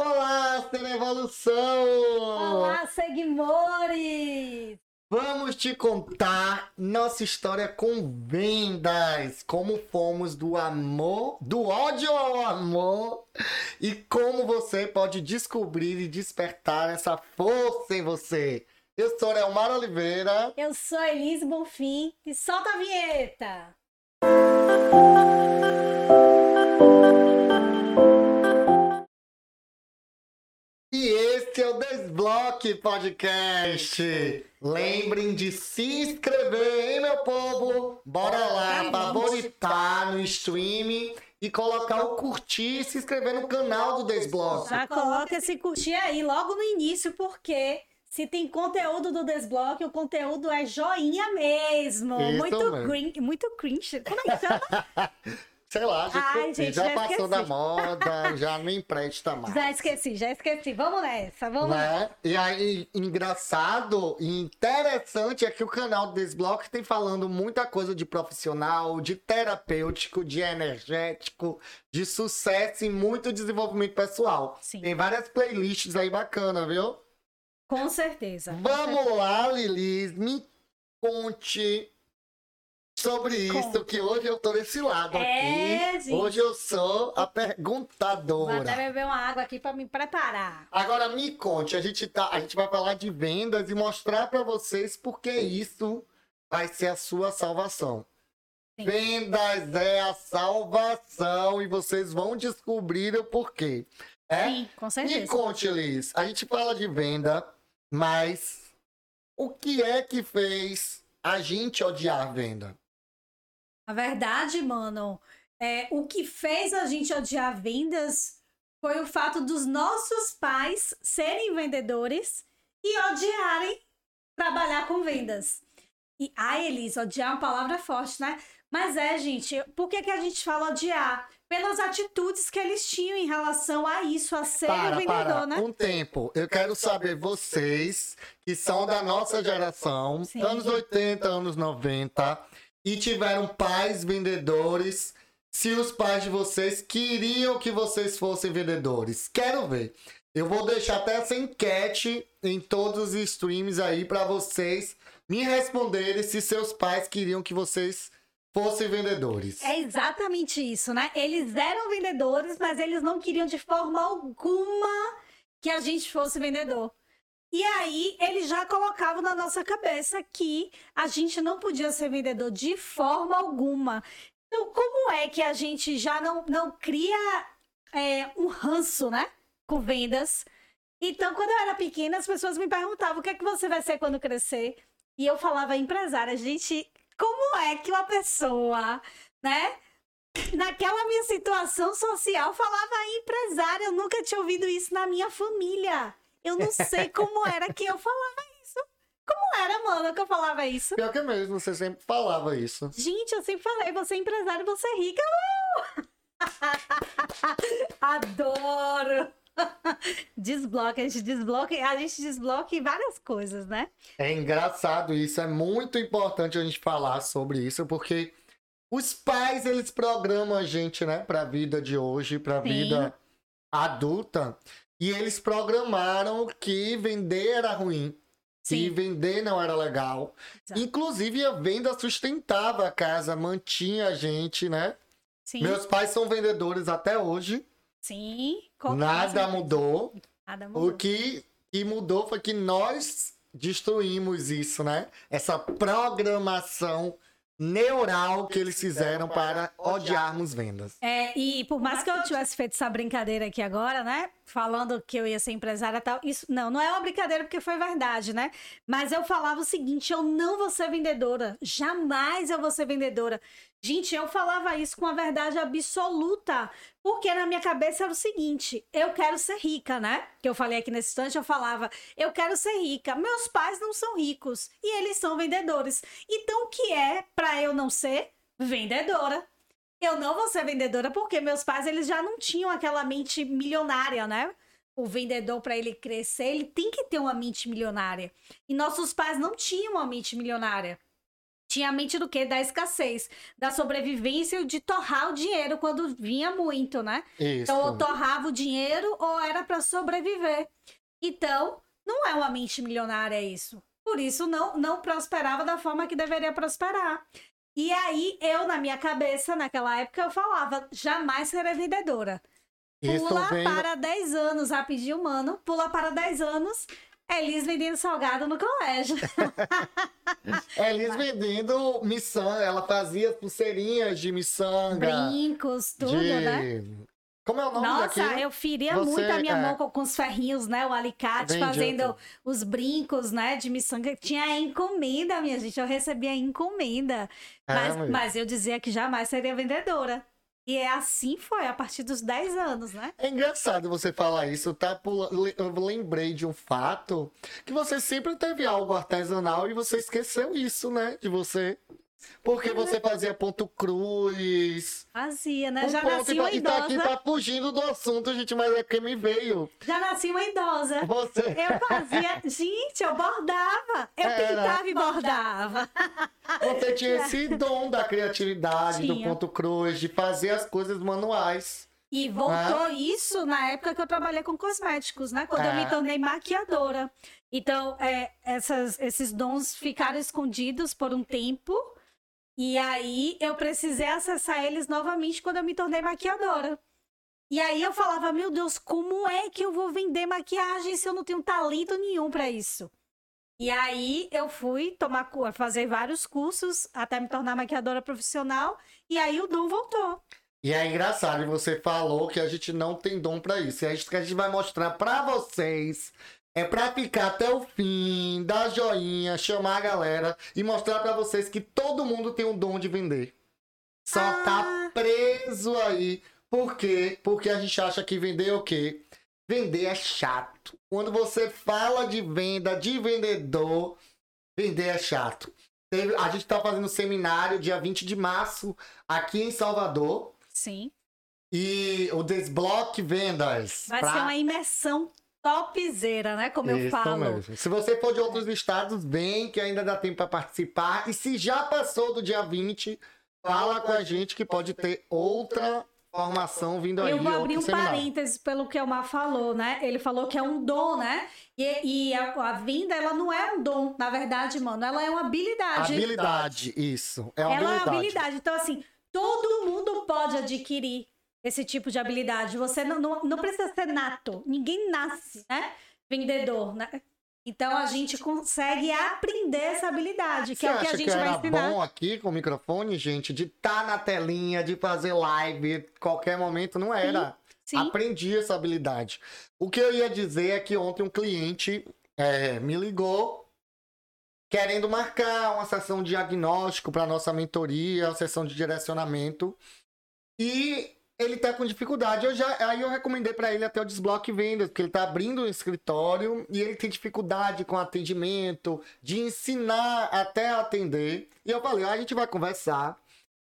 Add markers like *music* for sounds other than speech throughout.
Olá, Evolução! Olá, seguimores! Vamos te contar nossa história com vendas, como fomos do amor, do ódio ao amor e como você pode descobrir e despertar essa força em você. Eu sou Elmar Oliveira. Eu sou Elise Bonfim e solta a vinheta! E esse é o Desbloque Podcast. Lembrem de se inscrever, hein, meu povo? Bora lá, favoritar no stream e colocar o curtir e se inscrever no canal do Desbloque. Já coloca esse curtir aí logo no início, porque se tem conteúdo do Desbloque, o conteúdo é joinha mesmo. Isso muito, mesmo. cringe, muito cringe. Como é que chama? *laughs* Sei lá, já, Ai, esqueci, gente, já já passou esqueci. da moda, *laughs* já não empresta mais. já esqueci, já esqueci. Vamos nessa, vamos nessa. Né? E aí, engraçado e interessante é que o canal Desbloque tem falando muita coisa de profissional, de terapêutico, de energético, de sucesso e muito desenvolvimento pessoal. Sim. Tem várias playlists aí bacanas, viu? Com certeza. Vamos lá, Lilis, me conte sobre isso, Conta. que hoje eu tô desse lado É, aqui. gente. Hoje eu sou a Vou até perguntadora. beber uma água aqui pra me preparar. Agora me conte, a gente, tá, a gente vai falar de vendas e mostrar para vocês porque isso vai ser a sua salvação. Sim. Vendas é a salvação e vocês vão descobrir o porquê. É? Sim, com Me certeza. conte, Liz. A gente fala de venda, mas o que é que fez a gente odiar a venda? A verdade, mano, é, o que fez a gente odiar vendas foi o fato dos nossos pais serem vendedores e odiarem trabalhar com vendas. E, ai, Elis, odiar é uma palavra forte, né? Mas é, gente, por que, que a gente fala odiar? Pelas atitudes que eles tinham em relação a isso, a ser Para, vendedor, para, né? um tempo. Eu quero saber vocês, que são da nossa geração, Sim. anos 80, anos 90, e tiveram pais vendedores, se os pais de vocês queriam que vocês fossem vendedores. Quero ver. Eu vou deixar até essa enquete em todos os streams aí para vocês me responderem se seus pais queriam que vocês fossem vendedores. É exatamente isso, né? Eles eram vendedores, mas eles não queriam de forma alguma que a gente fosse vendedor. E aí, eles já colocavam na nossa cabeça que a gente não podia ser vendedor de forma alguma. Então, como é que a gente já não, não cria é, um ranço, né? Com vendas. Então, quando eu era pequena, as pessoas me perguntavam o que é que você vai ser quando crescer. E eu falava empresária. Gente, como é que uma pessoa, né? Naquela minha situação social, falava empresária. Eu nunca tinha ouvido isso na minha família. Eu não sei como era que eu falava isso. Como era, mano, que eu falava isso? Pior que mesmo, você sempre falava isso. Gente, eu sempre falei, você é empresário, você é rica. Uh! *laughs* Adoro! *laughs* Desbloque, a gente desbloque, a gente desbloque várias coisas, né? É engraçado isso, é muito importante a gente falar sobre isso, porque os pais, eles programam a gente, né, pra vida de hoje, pra Sim. vida adulta, e eles programaram que vender era ruim, Sim. vender não era legal. Exato. Inclusive, a venda sustentava a casa, mantinha a gente, né? Sim, Meus pais são vendedores até hoje, sim. com- nada mudou. Nada mudou. O que, que mudou foi que nós destruímos isso, né? Essa programação neural que eles fizeram para odiarmos vendas. É, e por mais que eu tivesse feito essa brincadeira aqui agora, né? Falando que eu ia ser empresária e tal, isso não, não é uma brincadeira porque foi verdade, né? Mas eu falava o seguinte: eu não vou ser vendedora. Jamais eu vou ser vendedora. Gente, eu falava isso com a verdade absoluta. Porque na minha cabeça era o seguinte: eu quero ser rica, né? Que eu falei aqui nesse instante, eu falava, eu quero ser rica. Meus pais não são ricos e eles são vendedores. Então, o que é para eu não ser vendedora? Eu não vou ser vendedora porque meus pais eles já não tinham aquela mente milionária, né? O vendedor para ele crescer, ele tem que ter uma mente milionária. E nossos pais não tinham uma mente milionária. Tinha a mente do quê? Da escassez, da sobrevivência de torrar o dinheiro quando vinha muito, né? Isso. Então, ou torrava o dinheiro ou era para sobreviver. Então, não é uma mente milionária isso. Por isso, não, não prosperava da forma que deveria prosperar. E aí, eu, na minha cabeça, naquela época, eu falava, jamais serei vendedora. Pula vem- para 10 anos, rapidinho, mano. Pula para 10 anos, Elis vendendo salgado no colégio. *laughs* Elis vendendo miçanga, ela fazia pulseirinhas de miçanga. Brincos, tudo, de... né? Como é o nome Nossa, daquilo? eu feria Você- muito a minha é. mão com, com os ferrinhos, né? O alicate, Vende fazendo outro. os brincos, né? De miçanga. Tinha encomenda, minha gente. Eu recebia encomenda. É, Mas, mas eu dizia que jamais seria vendedora. E é assim foi, a partir dos 10 anos, né? É engraçado você falar isso, tá? Eu lembrei de um fato que você sempre teve algo artesanal e você esqueceu isso, né? De você. Porque você fazia ponto cruz. Fazia, né? um Já nasci uma tá- e tá aqui idosa. tá fugindo do assunto, gente, mas é que me veio. Já nasci uma idosa. Você. Eu fazia. *laughs* Gente, eu bordava. Eu Era. pintava e bordava. Você tinha esse dom da criatividade, do Tinha. ponto cruz, de fazer as coisas manuais. E voltou isso na época que eu trabalhei com cosméticos, né? Quando eu É. me tornei maquiadora. Então, é, essas- esses dons ficaram escondidos por um tempo. E aí eu precisei acessar eles novamente quando eu me tornei maquiadora. E aí eu falava, meu Deus, como é que eu vou vender maquiagem se eu não tenho talento nenhum para isso? E aí eu fui tomar fazer vários cursos até me tornar maquiadora profissional. E aí o dom voltou. E é engraçado, você falou que a gente não tem dom pra isso. E é isso que a gente vai mostrar pra vocês. É pra ficar até o fim, dar joinha, chamar a galera e mostrar pra vocês que todo mundo tem um dom de vender. Só Ah. tá preso aí. Por quê? Porque a gente acha que vender é o quê? Vender é chato. Quando você fala de venda, de vendedor, vender é chato. Teve- A gente tá fazendo um seminário dia 20 de março aqui em Salvador. Sim. E o Desbloque Vendas. Vai pra- ser uma imersão topzera, né? Como eu Isso falo. mesmo. Se você for de outros estados, vem que ainda dá tempo para participar. E se já passou do dia 20, fala com a gente que pode ter outra formação vindo aí. Eu vou abrir um seminário. parênteses pelo que o Mar falou, né? Ele falou que é um dom, né? E, e a, a venda, ela não é um dom, na verdade, mano. Ela é uma habilidade. Habilidade, isso. É uma ela é habilidade. uma habilidade. Então, assim, todo mundo pode adquirir esse tipo de habilidade. Você não, não, não precisa ser nato. Ninguém nasce, né? Vendedor, né? Então a gente consegue aprender essa habilidade, que Você é o que a gente que vai era ensinar. bom aqui com o microfone, gente, de estar na telinha, de fazer live, qualquer momento? Não era. Sim. Aprendi essa habilidade. O que eu ia dizer é que ontem um cliente é, me ligou querendo marcar uma sessão de diagnóstico para nossa mentoria, uma sessão de direcionamento. E ele tá com dificuldade. Eu já, aí eu recomendei para ele até o Desbloque Vendas, porque ele tá abrindo um escritório e ele tem dificuldade com atendimento, de ensinar até atender. E eu falei, ó, a gente vai conversar.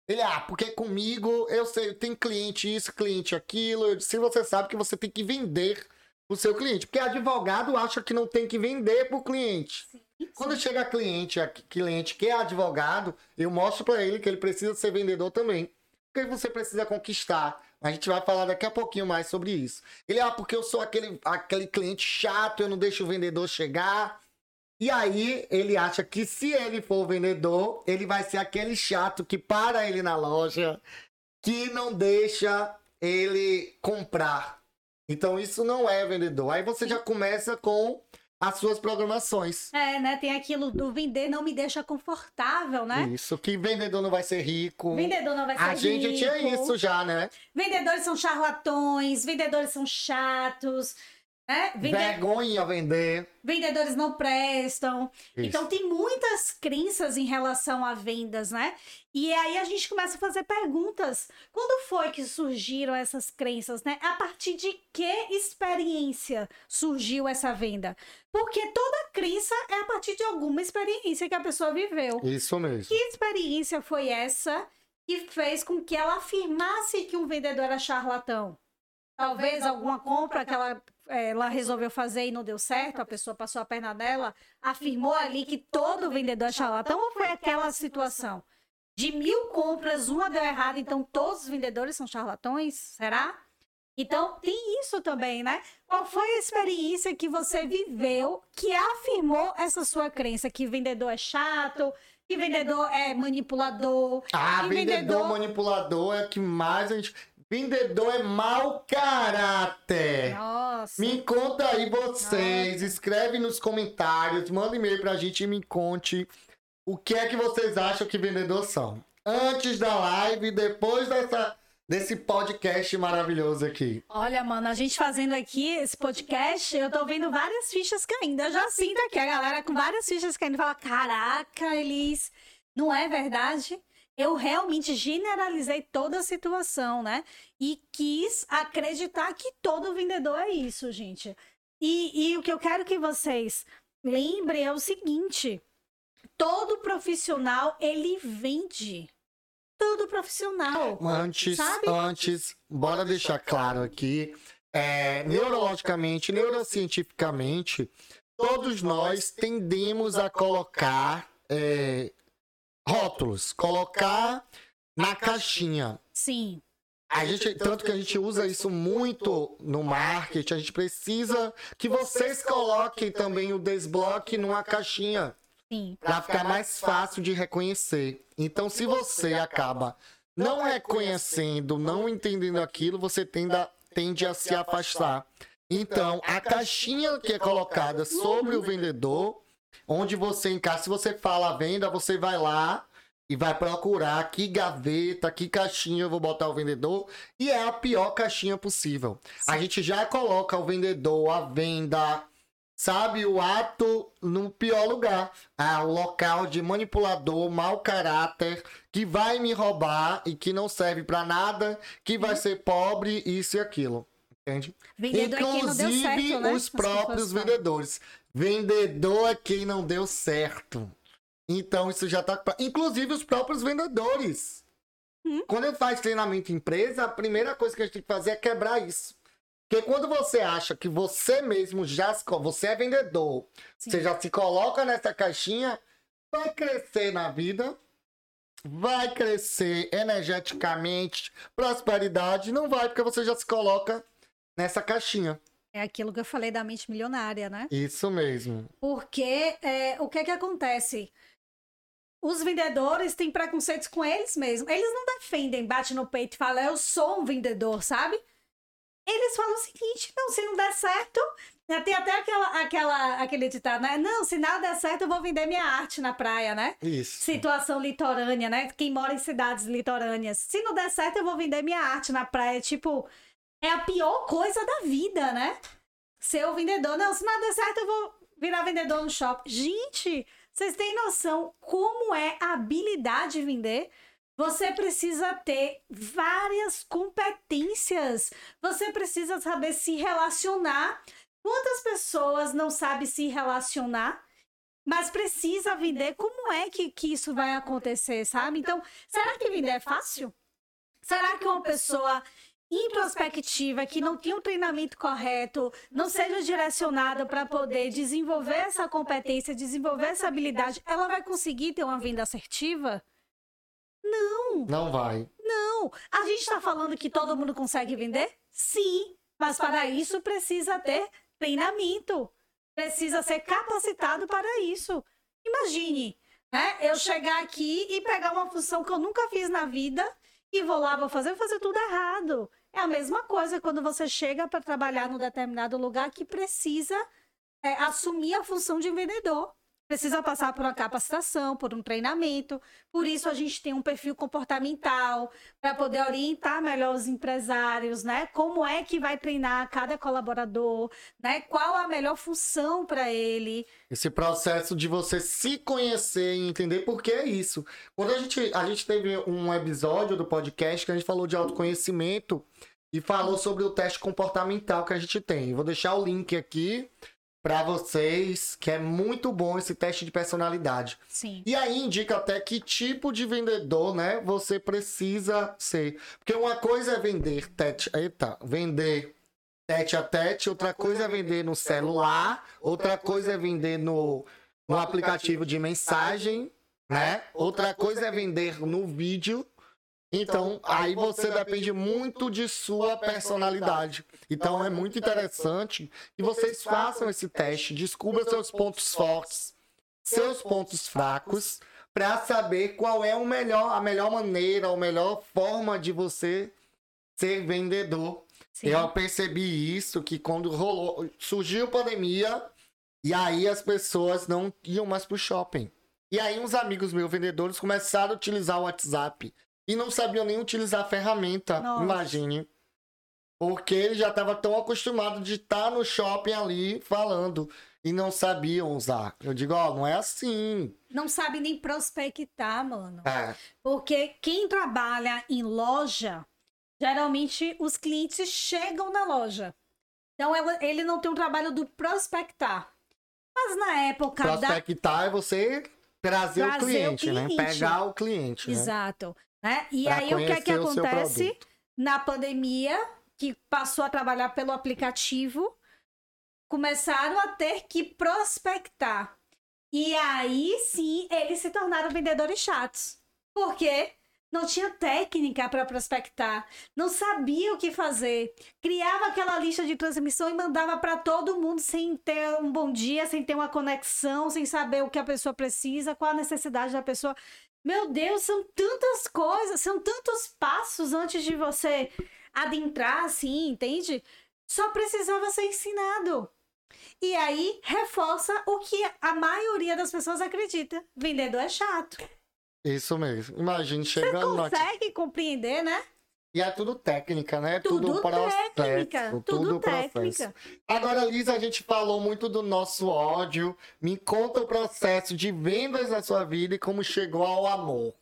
Ele, ah, porque comigo eu sei, tem cliente isso, cliente aquilo. Eu disse, se você sabe que você tem que vender o seu cliente. Porque advogado acha que não tem que vender pro cliente. Quando chega cliente, cliente que é advogado, eu mostro para ele que ele precisa ser vendedor também. Porque você precisa conquistar. A gente vai falar daqui a pouquinho mais sobre isso. Ele, ah, porque eu sou aquele, aquele cliente chato, eu não deixo o vendedor chegar. E aí ele acha que se ele for vendedor, ele vai ser aquele chato que para ele na loja, que não deixa ele comprar. Então isso não é vendedor. Aí você já começa com as suas programações. É, né? Tem aquilo do vender não me deixa confortável, né? Isso, que vendedor não vai ser rico. Vendedor não vai ser A gente rico. tinha isso já, né? Vendedores são charlatões, vendedores são chatos, né? Vende- Vergonha vender. Vendedores não prestam. Isso. Então tem muitas crenças em relação a vendas, né? E aí a gente começa a fazer perguntas. Quando foi que surgiram essas crenças, né? A partir de que experiência surgiu essa venda? Porque toda crença é a partir de alguma experiência que a pessoa viveu. Isso mesmo. Que experiência foi essa que fez com que ela afirmasse que um vendedor era charlatão? talvez alguma compra que ela, ela resolveu fazer e não deu certo, a pessoa passou a perna dela, afirmou ali que todo vendedor é charlatão ou foi aquela situação? De mil compras, uma deu errado, então todos os vendedores são charlatões? Será? Então, tem isso também, né? Qual foi a experiência que você viveu que afirmou essa sua crença? Que vendedor é chato, que vendedor é manipulador. Ah, que vendedor, manipulador é que mais a gente. Vendedor é mau caráter. Nossa. Me conta aí vocês, escreve nos comentários, manda e-mail pra gente e me conte o que é que vocês acham que vendedores são. Antes da live, depois dessa, desse podcast maravilhoso aqui. Olha, mano, a gente fazendo aqui esse podcast, eu tô vendo várias fichas caindo. Eu já sinto aqui a galera com várias fichas caindo. Fala, caraca, Elis, não é verdade? Eu realmente generalizei toda a situação, né? E quis acreditar que todo vendedor é isso, gente. E, e o que eu quero que vocês lembrem é o seguinte: todo profissional ele vende. Todo profissional. Antes, Sabe? antes, bora deixar claro aqui, é, neurologicamente, neurocientificamente, todos nós tendemos a colocar é, rótulos, colocar na caixinha. Sim, A gente, tanto que a gente usa isso muito no marketing, a gente precisa que vocês coloquem também o desbloque numa caixinha sim. para ficar mais fácil de reconhecer. Então, se você acaba não reconhecendo, não entendendo aquilo, você tende a, tende a se afastar. Então, a caixinha que é colocada sobre o vendedor, onde você encaixa, se você fala a venda, você vai lá e vai procurar que gaveta, que caixinha eu vou botar o vendedor, e é a pior caixinha possível. A gente já coloca o vendedor, a venda, sabe, o ato no pior lugar. Ah, o local de manipulador, mau caráter, que vai me roubar e que não serve pra nada, que vai ser pobre, isso e aquilo. Entende? Vendedor é Inclusive certo, né? os próprios vendedores. Vendedor é quem não deu certo. Então isso já tá. Inclusive os próprios vendedores. Hum. Quando ele faz treinamento em empresa, a primeira coisa que a gente tem que fazer é quebrar isso. Porque quando você acha que você mesmo já se você é vendedor, Sim. você já se coloca nessa caixinha, vai crescer na vida, vai crescer energeticamente, prosperidade, não vai porque você já se coloca nessa caixinha. É aquilo que eu falei da mente milionária, né? Isso mesmo. Porque é, o que que acontece? Os vendedores têm preconceitos com eles mesmos. Eles não defendem, bate no peito e falam, eu sou um vendedor, sabe? Eles falam o seguinte, não, se não der certo, tem até aquela, aquela, aquele ditado, né? Não, se nada der certo, eu vou vender minha arte na praia, né? Isso. Situação litorânea, né? Quem mora em cidades litorâneas. Se não der certo, eu vou vender minha arte na praia. Tipo, é a pior coisa da vida, né? Ser o vendedor. Não, se nada der certo, eu vou virar vendedor no shopping. Gente, vocês têm noção como é a habilidade de vender? Você precisa ter várias competências. Você precisa saber se relacionar. Quantas pessoas não sabem se relacionar? Mas precisa vender. Como é que, que isso vai acontecer, sabe? Então, será que vender é fácil? Será que uma pessoa introspectiva, que não tem um treinamento correto, não seja direcionada para poder desenvolver essa competência, desenvolver essa habilidade, ela vai conseguir ter uma venda assertiva? Não, Não vai. não. A gente está falando que todo mundo consegue vender? Sim, mas para isso precisa ter treinamento, precisa ser capacitado para isso. Imagine, né? Eu chegar aqui e pegar uma função que eu nunca fiz na vida e vou lá, vou fazer, vou fazer tudo errado. É a mesma coisa quando você chega para trabalhar num determinado lugar que precisa é, assumir a função de vendedor. Precisa passar por uma capacitação, por um treinamento. Por isso a gente tem um perfil comportamental para poder orientar melhor os empresários, né? Como é que vai treinar cada colaborador, né? Qual a melhor função para ele? Esse processo de você se conhecer e entender por que é isso. Quando a gente, a gente teve um episódio do podcast que a gente falou de autoconhecimento e falou sobre o teste comportamental que a gente tem. Vou deixar o link aqui para vocês que é muito bom esse teste de personalidade. Sim. E aí indica até que tipo de vendedor, né, você precisa ser. Porque uma coisa é vender tete, eita, vender tete a tete, outra coisa é vender no celular, outra coisa é vender no, no aplicativo de mensagem, né? Outra coisa é vender no vídeo. Então, aí você depende muito de sua personalidade. Então, é muito interessante que vocês façam esse teste, descubra seus pontos fortes, seus pontos fracos, para saber qual é o melhor, a melhor maneira, a melhor forma de você ser vendedor. Sim. Eu percebi isso que quando rolou, surgiu a pandemia e aí as pessoas não iam mais pro shopping. E aí uns amigos meus vendedores começaram a utilizar o WhatsApp e não sabiam nem utilizar a ferramenta, Nossa. imagine. Porque ele já estava tão acostumado de estar no shopping ali falando e não sabiam usar. Eu digo, ó, não é assim. Não sabe nem prospectar, mano. É, Porque quem trabalha em loja, geralmente os clientes chegam na loja. Então ela- ele não tem o trabalho do prospectar. Mas na época da. prospectar é você trazer, o Trazer o cliente, né? cliente. Pegar o cliente, né? Exato. Né? E Pra aí o que é que acontece? Na pandemia, que passou a trabalhar pelo aplicativo, começaram a ter que prospectar. E aí sim eles se tornaram vendedores chatos. Por quê? Não tinha técnica para prospectar, não sabia o que fazer, criava aquela lista de transmissão e mandava para todo mundo sem ter um bom dia, sem ter uma conexão, sem saber o que a pessoa precisa, qual a necessidade da pessoa. Meu Deus, são tantas coisas, são tantos passos antes de você adentrar, assim, entende? Só precisava ser ensinado. E aí reforça o que a maioria das pessoas acredita: vendedor é chato. Isso mesmo. Imagine chegando no Consegue compreender, né? E é tudo técnica, né? Tudo processo. técnica, tudo processo. técnica. Agora, Lisa, a gente falou muito do nosso ódio. Me conta o processo de vendas da sua vida e como chegou ao amor.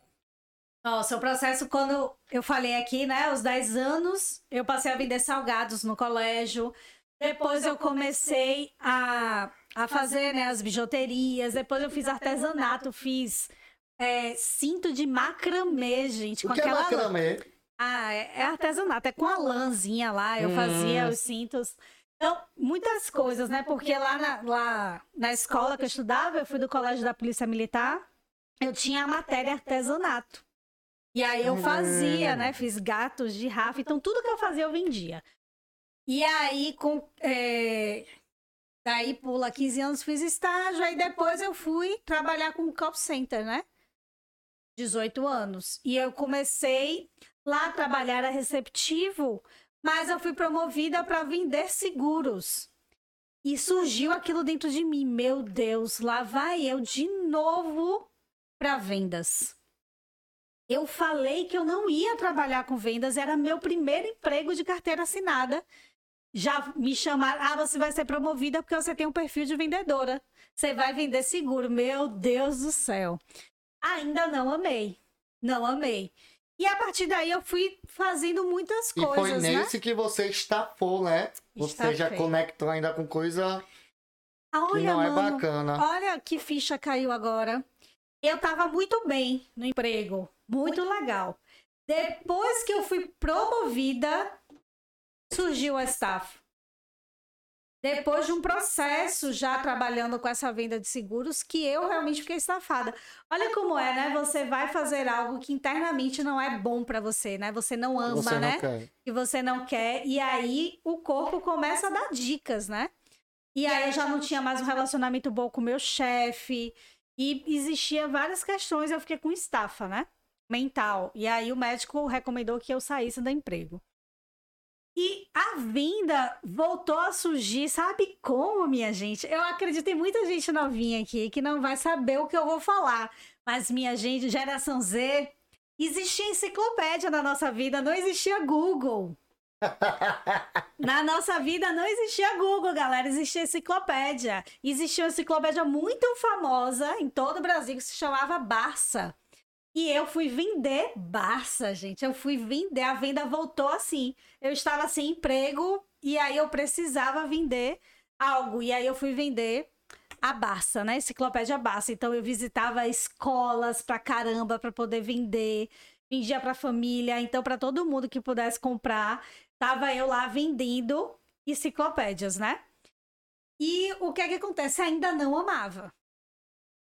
Nossa, o processo, quando eu falei aqui, né, aos 10 anos, eu passei a vender salgados no colégio. Depois eu comecei a, a fazer né, as bijuterias. Depois eu fiz artesanato, fiz é, cinto de macramê, gente. O Com que é aquela macramê? Ah, é artesanato, é com a lãzinha lá, eu Hum. fazia os cintos. Então, muitas coisas, né? Porque lá na, lá na escola que eu estudava, eu fui do colégio da Polícia Militar, eu tinha a matéria artesanato. E aí eu fazia, Hum. né? Fiz gatos de Rafa, então tudo que eu fazia eu vendia. E aí, com. é, Daí pula 15 anos, fiz estágio, aí depois eu fui trabalhar com call center, né? 18 anos. E eu comecei lá trabalhar era receptivo, mas eu fui promovida para vender seguros. E surgiu aquilo dentro de mim, meu Deus, lá vai eu de novo para vendas. Eu falei que eu não ia trabalhar com vendas, era meu primeiro emprego de carteira assinada. Já me chamaram, ah, você vai ser promovida porque você tem um perfil de vendedora. Você vai vender seguro. Meu Deus do céu. Ainda não amei. Não amei. E a partir daí eu fui fazendo muitas E coisas, foi né? nesse que você estafou, né? Você já conectou ainda com coisa que Olha, não é mano, bacana. olha que ficha caiu agora. Eu tava muito bem no emprego, muito legal. Depois que eu fui promovida, surgiu a staff. Depois de um processo já trabalhando com essa venda de seguros, que eu realmente fiquei estafada. Olha como é, né? Você vai fazer algo que internamente não é bom pra você, né? Você não ama, Você não né? quer. que você não quer, e aí o corpo começa a dar dicas, né? E aí eu já não tinha mais um relacionamento bom com o meu chefe, e existia várias questões, eu fiquei com estafa, né? Mental. E aí o médico recomendou que eu saísse do emprego. E a venda voltou a surgir, sabe como, minha gente? Eu acredito em muita gente novinha aqui que não vai saber o que eu vou falar. Mas, minha gente, geração Z, existia enciclopédia na nossa vida, não existia Google. *laughs* Na nossa vida não existia Google, galera, existia enciclopédia. Existia uma enciclopédia muito famosa em todo o Brasil que se chamava Barça. E eu fui vender Barça, gente. Eu fui vender, a venda voltou assim. Eu estava sem emprego e aí eu precisava vender algo. E aí eu fui vender a Barça, né? Enciclopédia Barça. Então eu visitava escolas pra caramba para poder vender, vendia pra família, então para todo mundo que pudesse comprar, tava eu lá vendendo enciclopédias, né? E o que é que acontece? Ainda não amava.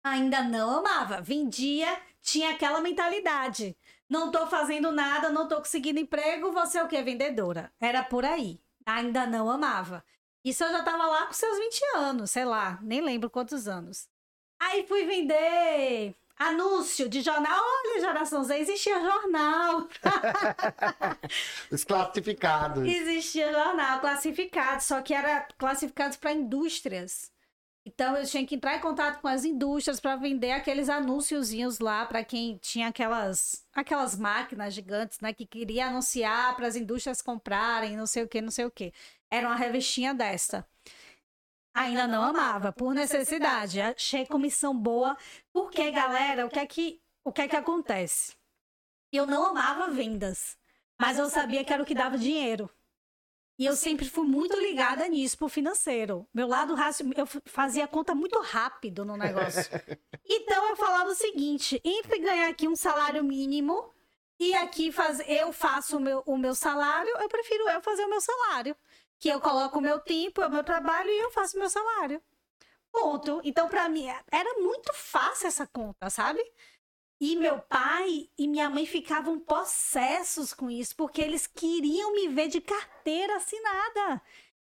Ainda não amava. Vendia, tinha aquela mentalidade. Não tô fazendo nada, não tô conseguindo emprego, você é o quê? Vendedora. Era por aí. Ainda não amava. Isso eu já tava lá com seus 20 anos, sei lá, nem lembro quantos anos. Aí fui vender anúncio de jornal. Olha, geração Z, existia jornal. Os classificados. Existia jornal classificado, só que era classificados para indústrias. Então eu tinha que entrar em contato com as indústrias para vender aqueles anúnciozinhos lá para quem tinha aquelas aquelas máquinas gigantes, né, que queria anunciar para as indústrias comprarem, não sei o que, não sei o que. Era uma revistinha dessa. Ainda não amava, por necessidade. Achei comissão boa, porque galera, o que é que o que é que acontece? Eu não amava vendas, mas eu sabia que era o que dava dinheiro. E eu sempre fui muito ligada nisso pro financeiro. Meu lado racio, eu fazia conta muito rápido no negócio. *laughs* Então eu falava o seguinte: entre ganhar aqui um salário mínimo e aqui faz, eu faço o meu, o meu salário, eu prefiro eu fazer o meu salário. Que eu coloco o meu tempo, o meu trabalho e eu faço o meu salário. Ponto. Então, para mim, era muito fácil essa conta, sabe? E meu pai e minha mãe ficavam possessos com isso, porque eles queriam me ver de carteira assinada.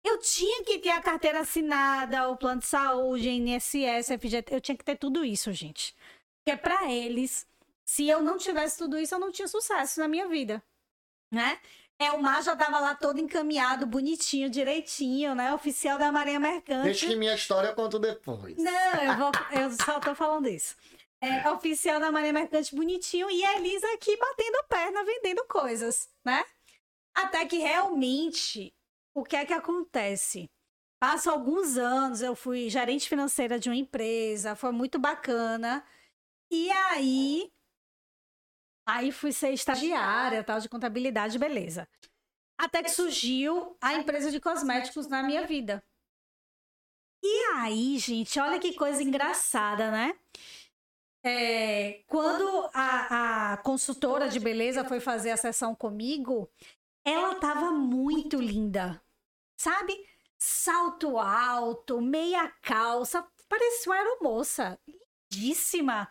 Eu tinha que ter a carteira assinada, o plano de saúde, INSS, FGT, eu tinha que ter tudo isso, gente. Porque para eles, se eu não tivesse tudo isso, eu não tinha sucesso na minha vida, né? É, o mar já tava lá todo encaminhado, bonitinho, direitinho, né? Oficial da Marinha Mercante. Deixa que minha história eu conto depois. Não, eu, vou, eu só tô falando isso é, oficial da Marinha Mercante bonitinho e a Elisa aqui batendo perna, vendendo coisas, né? Até que realmente, o que é que acontece? Passa alguns anos, eu fui gerente financeira de uma empresa, foi muito bacana. E aí, aí fui ser estagiária, tal, de contabilidade, beleza. Até que surgiu a empresa de cosméticos na minha vida. E aí, gente, olha que coisa engraçada, né? É, quando a, a consultora de beleza foi fazer a sessão comigo, ela tava muito linda, sabe? Salto alto, meia calça, parecia uma aeromoça, lindíssima.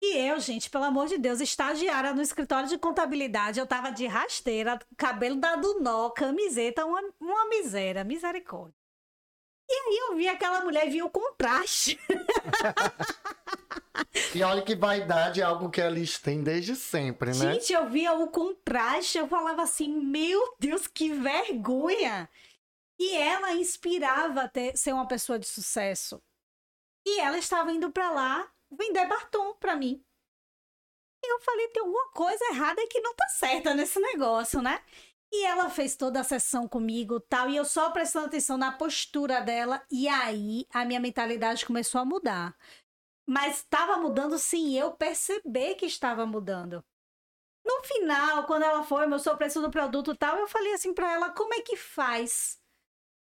E eu, gente, pelo amor de Deus, estagiária no escritório de contabilidade, eu tava de rasteira, cabelo dado nó, camiseta, uma, uma miséria, misericórdia. E aí eu vi aquela mulher e vi o contraste. *laughs* E olha que vaidade é algo que Alice tem desde sempre, né? Gente, eu via o contraste, eu falava assim, meu Deus, que vergonha! E ela inspirava ter, ser uma pessoa de sucesso. E ela estava indo para lá vender batom para mim. E eu falei, tem alguma coisa errada que não tá certa nesse negócio, né? E ela fez toda a sessão comigo tal, e eu só prestando atenção na postura dela, e aí a minha mentalidade começou a mudar. Mas estava mudando sem eu perceber que estava mudando. No final, quando ela foi, mostrou o preço do produto e tal, eu falei assim para ela: como é que faz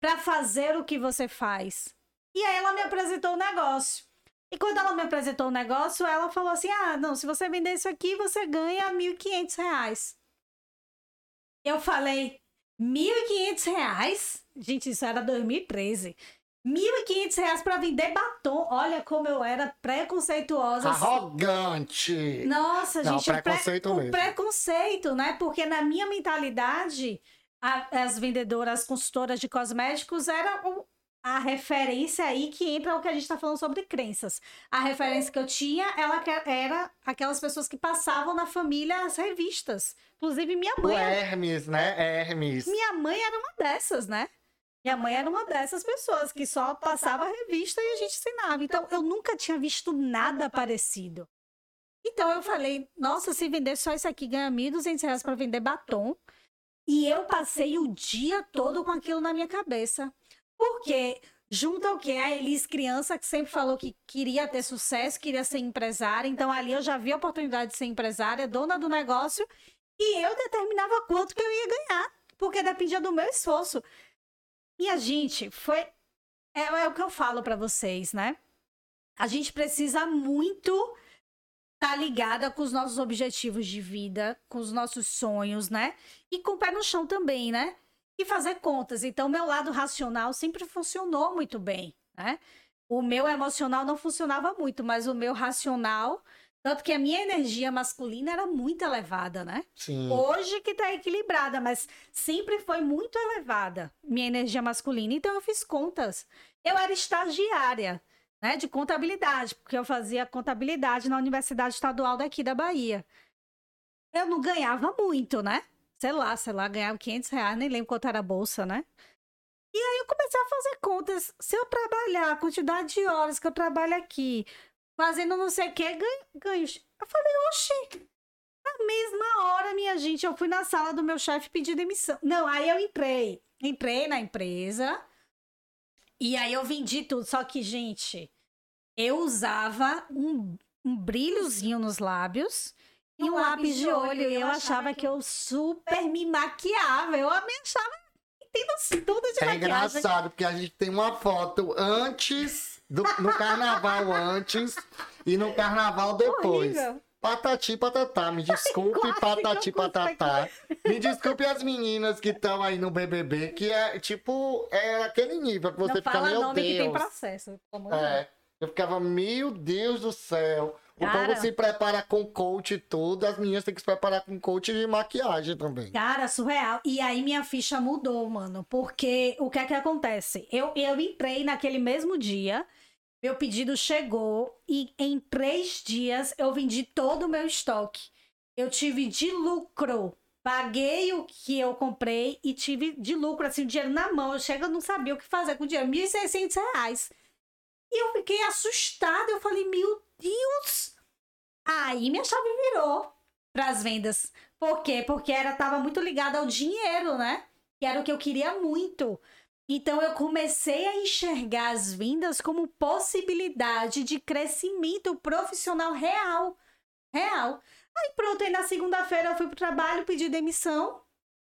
para fazer o que você faz? E aí ela me apresentou o negócio. E quando ela me apresentou o negócio, ela falou assim: ah, não, se você vender isso aqui, você ganha R$ 1.500. Eu falei: R$ 1.500? Gente, isso era 2013. R$ 1.500 para vender batom. Olha como eu era preconceituosa. Arrogante. Nossa, Não, gente. o preconceito o mesmo. preconceito, né? Porque na minha mentalidade, a- as vendedoras, as consultoras de cosméticos eram o- a referência aí que entra o que a gente está falando sobre crenças. A referência que eu tinha ela era aquelas pessoas que passavam na família as revistas. Inclusive, minha O mãe. era- Hermes, né? Hermes. minha mãe era uma dessas, né? Minha mãe era uma dessas pessoas que só passava a revista e a gente ensinava. Então, eu nunca tinha visto nada parecido. Então, eu falei, nossa, se vender só isso aqui, ganha 1.200 reais para vender batom. E eu passei o dia todo com aquilo na minha cabeça. Porque junto ao que? A Elis criança que sempre falou que queria ter sucesso, queria ser empresária. Então, ali eu já vi a oportunidade de ser empresária, dona do negócio. E eu determinava quanto que eu ia ganhar. Porque dependia do meu esforço. Minha gente, foi é, é o que eu falo para vocês, né? A gente precisa muito estar tá ligada com os nossos objetivos de vida, com os nossos sonhos, né? E com o pé no chão também, né? E fazer contas. Então, meu lado racional sempre funcionou muito bem, né? O meu emocional não funcionava muito, mas o meu racional tanto que a minha energia masculina era muito elevada, né? Sim. Hoje que tá equilibrada, mas sempre foi muito elevada minha energia masculina. Então eu fiz contas. Eu era estagiária, né, de contabilidade, porque eu fazia contabilidade na Universidade Estadual daqui da Bahia. Eu não ganhava muito, né? Sei lá, sei lá, ganhava 500 reais, nem lembro quanto era a bolsa, né? E aí eu comecei a fazer contas. Se eu trabalhar a quantidade de horas que eu trabalho aqui, fazendo não sei o que, ganho, ganho. Eu falei, oxi, na mesma hora, minha gente, eu fui na sala do meu chefe pedir demissão. Não, aí eu entrei. Entrei na empresa. E aí eu vendi tudo. Só que, gente, eu usava um, um brilhozinho nos lábios e um, um lápis de olho. E eu achava que eu super me maquiava. Eu me achava entendo tudo de é maquiagem. É engraçado, porque a gente tem uma foto antes do, no carnaval antes e no carnaval depois. Horrível. Patati patatá, me desculpe, patati patatá. Me desculpe as meninas que estão aí no BBB, que é tipo, é aquele nível que você Não fica, meu nome Deus. Que tem processo, é, eu ficava, meu Deus do céu. O Cara, povo se prepara com coach e tudo, as meninas têm que se preparar com coach de maquiagem também. Cara, surreal. E aí minha ficha mudou, mano. Porque o que é que acontece? Eu, eu entrei naquele mesmo dia, meu pedido chegou e em três dias eu vendi todo o meu estoque. Eu tive de lucro. Paguei o que eu comprei e tive de lucro, assim, o dinheiro na mão. Eu chego, eu não sabia o que fazer com o dinheiro. R$ 1.600. E eu fiquei assustada. Eu falei, meu Deus! Aí minha chave virou para as vendas. Por quê? Porque era tava muito ligada ao dinheiro, né? Que era o que eu queria muito. Então eu comecei a enxergar as vendas como possibilidade de crescimento profissional real. Real. Aí pronto, aí na segunda-feira eu fui pro trabalho, pedi demissão.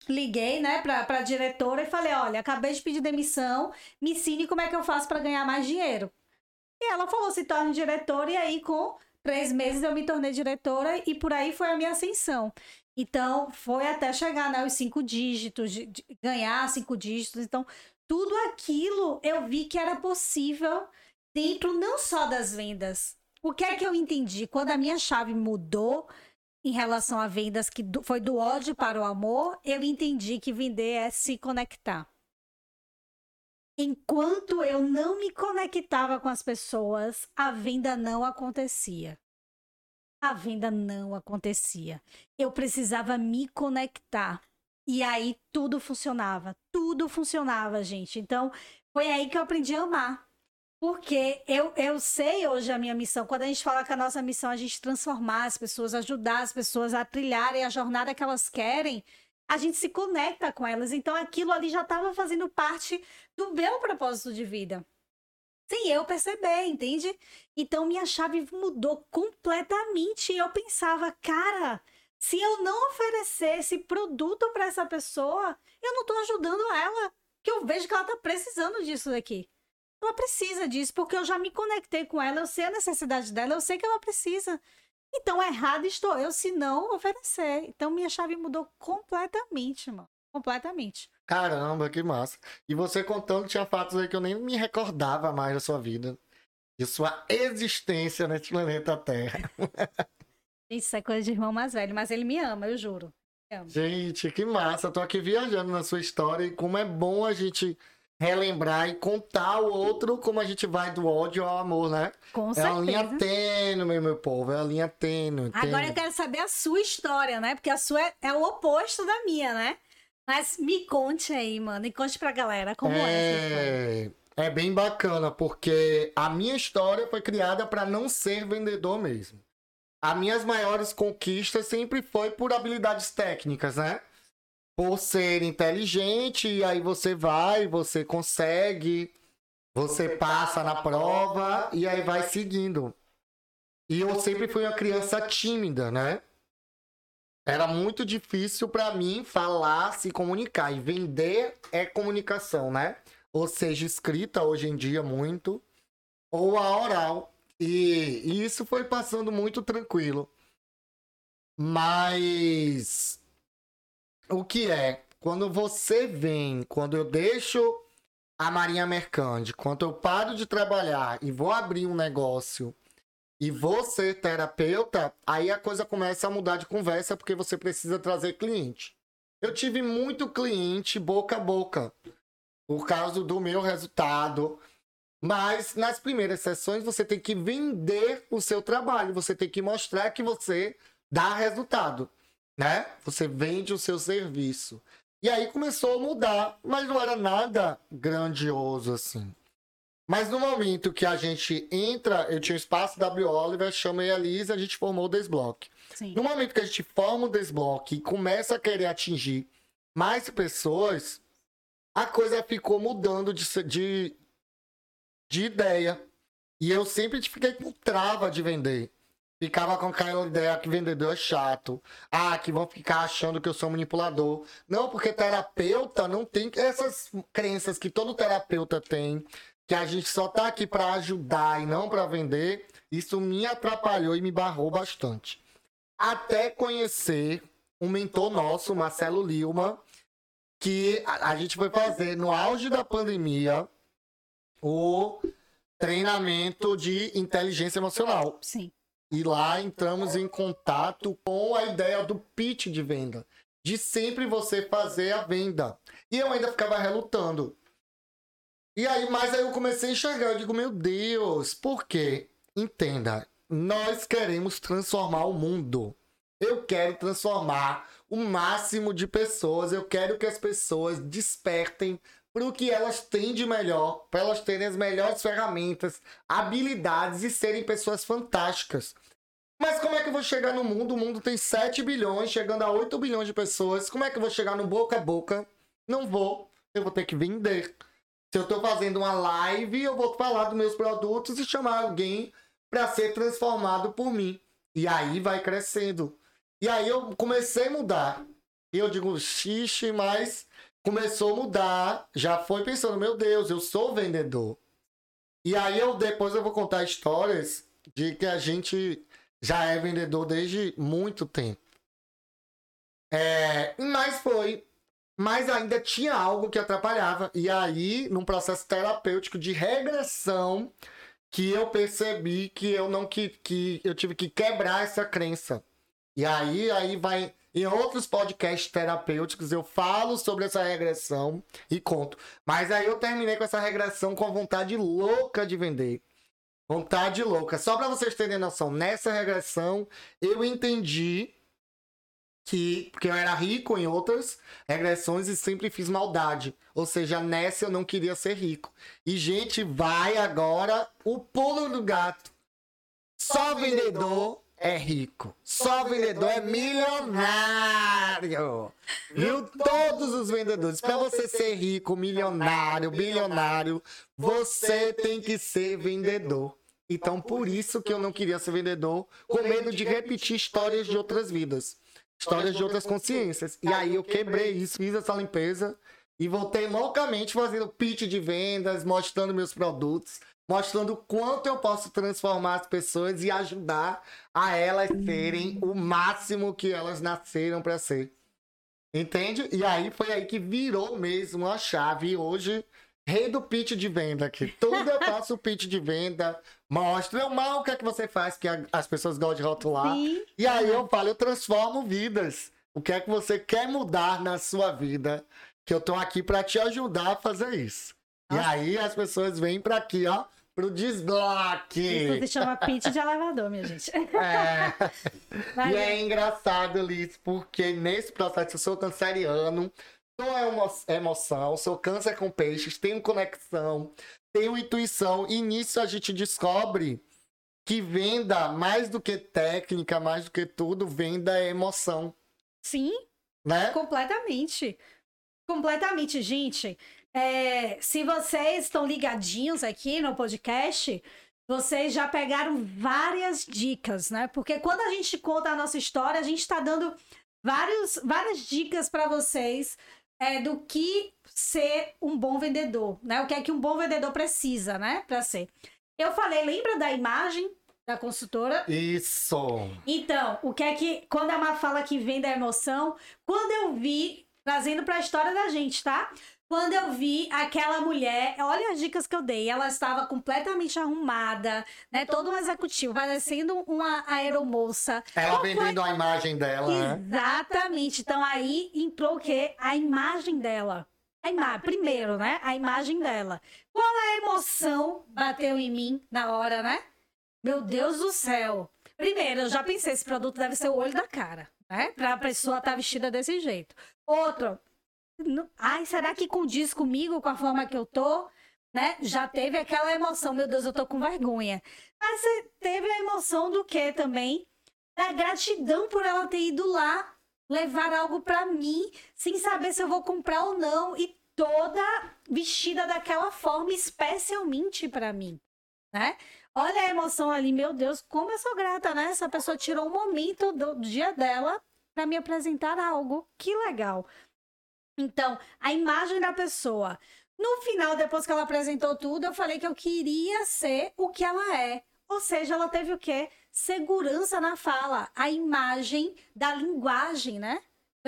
Liguei, né, pra, pra diretora e falei: olha, acabei de pedir demissão, me ensine como é que eu faço para ganhar mais dinheiro. E ela falou: se torne diretora, e aí com três meses eu me tornei diretora e por aí foi a minha ascensão. Então, foi até chegar né, cinco dígitos, de, de, ganhar cinco dígitos. Então, tudo aquilo eu vi que era possível dentro não só das vendas. O que é que eu entendi? Quando a minha chave mudou em relação a vendas, que foi do ódio para o amor, eu entendi que vender é se conectar. Enquanto eu não me conectava com as pessoas, a venda não acontecia. A venda não acontecia. Eu precisava me conectar. E aí tudo funcionava, tudo funcionava, gente. Então, foi aí que eu aprendi a amar. Porque eu, eu sei hoje a minha missão. Quando a gente fala que a nossa missão é a gente transformar as pessoas, ajudar as pessoas a trilharem a jornada que elas querem, a gente se conecta com elas. Então aquilo ali já estava fazendo parte do meu propósito de vida. Sem eu perceber, entende? Então minha chave mudou completamente. Eu pensava, cara, se eu não oferecer esse produto para essa pessoa, eu não estou ajudando ela. Que eu vejo que ela está precisando disso daqui. Ela precisa disso, porque eu já me conectei com ela, eu sei a necessidade dela, eu sei que ela precisa. Então, errado estou eu se não oferecer. Então, minha chave mudou completamente, mano. Completamente. Caramba, que massa. E você contando tinha fatos aí que eu nem me recordava mais da sua vida. De sua existência nesse planeta Terra. *laughs* Isso é coisa de irmão mais velho, mas ele me ama, eu juro. Gente, que massa. Tô aqui viajando na sua história e como é bom a gente relembrar e contar o outro como a gente vai do ódio ao amor, né? Com é certeza. a linha tênue, meu povo. É a linha tênue. Agora eu quero saber a sua história, né? Porque a sua é, é o oposto da minha, né? Mas me conte aí, mano. E conte pra galera como é. É, é bem bacana, porque a minha história foi criada para não ser vendedor mesmo as minhas maiores conquistas sempre foi por habilidades técnicas, né? Por ser inteligente, e aí você vai, você consegue, você passa na prova e aí vai seguindo. E eu sempre fui uma criança tímida, né? Era muito difícil para mim falar, se comunicar. E vender é comunicação, né? ou seja, escrita hoje em dia muito, ou a oral. E, e isso foi passando muito tranquilo. Mas o que é? Quando você vem, quando eu deixo a Marinha Mercante, quando eu paro de trabalhar e vou abrir um negócio e vou ser terapeuta, aí a coisa começa a mudar de conversa porque você precisa trazer cliente. Eu tive muito cliente boca a boca por causa do meu resultado. Mas nas primeiras sessões você tem que vender o seu trabalho, você tem que mostrar que você dá resultado, né? Você vende o seu serviço. E aí começou a mudar, mas não era nada grandioso assim. Mas no momento que a gente entra, eu tinha o espaço W. Oliver, chamei a Lisa, a gente formou o Desbloque. Sim. No momento que a gente forma o Desbloque e começa a querer atingir mais pessoas, a coisa ficou mudando de, de, de ideia. E eu sempre fiquei com trava de vender. Ficava com aquela ideia que vendedor é chato. Ah, que vão ficar achando que eu sou manipulador. Não, porque terapeuta não tem essas crenças que todo terapeuta tem, que a gente só tá aqui para ajudar e não para vender. Isso me atrapalhou e me barrou bastante. Até conhecer um mentor nosso, Marcelo Lilma, que a, a gente foi fazer no auge da pandemia o treinamento de inteligência emocional. Sim. E lá entramos em contato com a ideia do pitch de venda. De sempre você fazer a venda. E eu ainda ficava relutando. E aí, mas aí eu comecei a enxergar, eu digo, meu Deus, por quê? Entenda, nós queremos transformar o mundo. Eu quero transformar o máximo de pessoas, eu quero que as pessoas despertem para o que elas têm de melhor, para elas terem as melhores ferramentas, habilidades e serem pessoas fantásticas. Mas como é que eu vou chegar no mundo? O mundo tem 7 bilhões, chegando a 8 bilhões de pessoas. Como é que eu vou chegar no boca a boca? Não vou. Eu vou ter que vender. Se eu estou fazendo uma live, eu vou falar dos meus produtos e chamar alguém para ser transformado por mim. E aí vai crescendo. E aí eu comecei a mudar. E eu digo, xixi, mas começou a mudar. Já foi pensando, meu Deus, eu sou vendedor. E aí eu depois eu vou contar histórias de que a gente já é vendedor desde muito tempo. É, mas foi. Mas ainda tinha algo que atrapalhava. E aí, num processo terapêutico de regressão, que eu percebi que eu não que, que eu tive que quebrar essa crença. E aí, aí vai em outros podcasts terapêuticos eu falo sobre essa regressão e conto. Mas aí eu terminei com essa regressão com a vontade louca de vender. Vontade louca. Só para vocês terem noção, nessa regressão eu entendi que porque eu era rico em outras regressões e sempre fiz maldade. Ou seja, nessa eu não queria ser rico. E gente, vai agora o pulo do gato. Só vendedor é rico. Só vendedor é milionário. Viu? Todos os vendedores. Para você ser rico, milionário, bilionário, você tem que ser vendedor. Então, por isso que eu não queria ser vendedor, com medo de repetir histórias de outras vidas, histórias de outras consciências. E aí eu quebrei isso, fiz essa limpeza e voltei loucamente fazendo pitch de vendas, mostrando meus produtos, mostrando o quanto eu posso transformar as pessoas e ajudar a elas serem o máximo que elas nasceram para ser. Entende? E aí foi aí que virou mesmo a chave. E hoje, rei do pitch de venda aqui. Tudo eu faço pitch de venda, mostro eu mal o que é que você faz, que as pessoas gostam de rotular. Sim. E aí eu falo, eu transformo vidas. O que é que você quer mudar na sua vida? Que eu tô aqui para te ajudar a fazer isso. E aí as pessoas vêm para aqui, ó, pro desbloque. Isso se chama pitch de elevador, minha gente. É. e é engraçado, Liz, porque nesse processo eu sou canceriano, sou emo emoção, sou câncer com peixes, tenho conexão, tenho intuição, e nisso a gente descobre que venda, mais do que técnica, mais do que tudo, venda é emoção. Sim. Né? Completamente. Completamente, gente. É, se vocês estão ligadinhos aqui no podcast, vocês já pegaram várias dicas, né? Porque quando a gente conta a nossa história, a gente está dando vários, várias dicas para vocês é, do que ser um bom vendedor, né? O que é que um bom vendedor precisa, né, para ser. Eu falei, lembra da imagem da consultora? Isso. Então, o que é que quando é uma fala que vem da emoção, quando eu vi trazendo para a história da gente, tá? Quando eu vi aquela mulher, olha as dicas que eu dei. Ela estava completamente arrumada, né? Todo um executivo, parecendo uma aeromoça. Ela Qual vendendo foi? a imagem dela, né? Exatamente. Então aí entrou o quê? A imagem dela. A ima... Primeiro, né? A imagem dela. Qual a emoção bateu em mim na hora, né? Meu Deus do céu. Primeiro, eu já pensei, esse produto deve ser o olho da cara, né? Pra pessoa estar vestida desse jeito. Outro, não- ai, será que condiz comigo, com a forma que eu tô? Né? Já teve aquela emoção, meu Deus, eu tô com vergonha. Mas você teve a emoção do que também? Da gratidão por ela ter ido lá levar algo pra mim, sem saber se eu vou comprar ou não, e toda vestida daquela forma, especialmente pra mim, né? Olha a emoção ali, meu Deus, como eu sou grata, né? Essa pessoa tirou um momento do dia dela pra me apresentar algo. Que legal. Então, a imagem da pessoa. No final, depois que ela apresentou tudo, eu falei que eu queria ser o que ela é. Ou seja, ela teve o quê? Segurança na fala. A imagem da linguagem, né?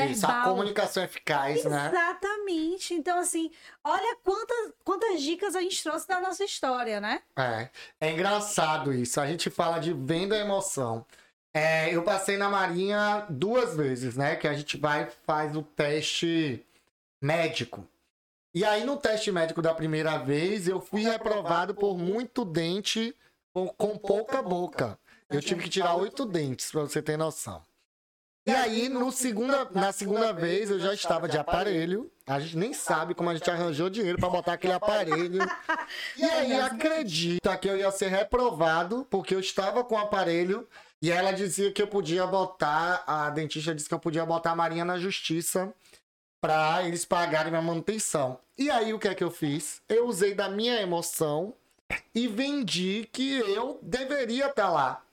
Isso, a comunicação eficaz, né? Exatamente. Então, assim, olha quantas, quantas dicas a gente trouxe da nossa história, né? É. É engraçado isso. A gente fala de venda emoção. É, eu passei na Marinha duas vezes, né? Que a gente vai faz o teste médico. E aí, no teste médico da primeira vez, eu fui reprovado por muito dente com, com pouca boca. Eu tive que tirar oito dentes, pra você ter noção. E aí, no segunda, na segunda vez, eu já estava de aparelho. A gente nem sabe como a gente arranjou dinheiro pra botar aquele *laughs* aparelho. E aí, acredita que eu ia ser reprovado porque eu estava com o aparelho e ela dizia que eu podia botar, a dentista disse que eu podia botar a Marinha na justiça pra eles pagarem minha manutenção. E aí, o que é que eu fiz? Eu usei da minha emoção e vendi que eu deveria estar lá.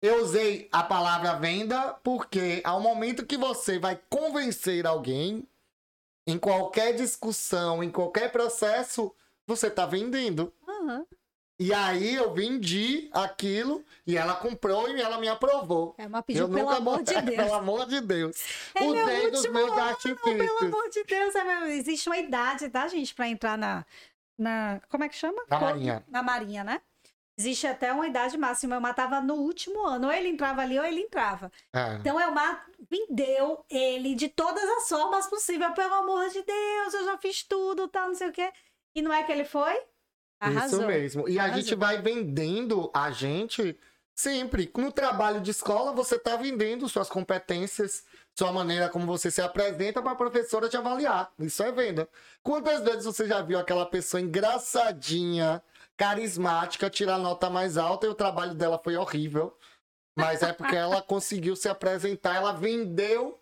Eu usei a palavra venda porque ao momento que você vai convencer alguém, em qualquer discussão, em qualquer processo, você tá vendendo. Aham. E aí eu vendi aquilo e ela comprou e ela me aprovou. É uma pediu, eu pelo nunca amor de *laughs* Deus. Pelo amor de Deus. É meu Usei dos último meus ano, artifícios. Pelo amor de Deus, é meu- existe uma idade, tá, gente, pra entrar na, na. Como é que chama? Na Marinha. Na Marinha, né? Existe até uma idade máxima. Eu matava no último ano. Ou ele entrava ali ou ele entrava. É. Então eu mato, vendeu ele de todas as formas possíveis. Pelo amor de Deus, eu já fiz tudo, tal, não sei o quê. E não é que ele foi? Arrasou. Isso mesmo. E a Arrasou. gente vai vendendo a gente sempre. No trabalho de escola, você está vendendo suas competências, sua maneira como você se apresenta para a professora te avaliar. Isso é venda. Quantas vezes você já viu aquela pessoa engraçadinha, carismática, tirar nota mais alta e o trabalho dela foi horrível? Mas é porque ela *laughs* conseguiu se apresentar, ela vendeu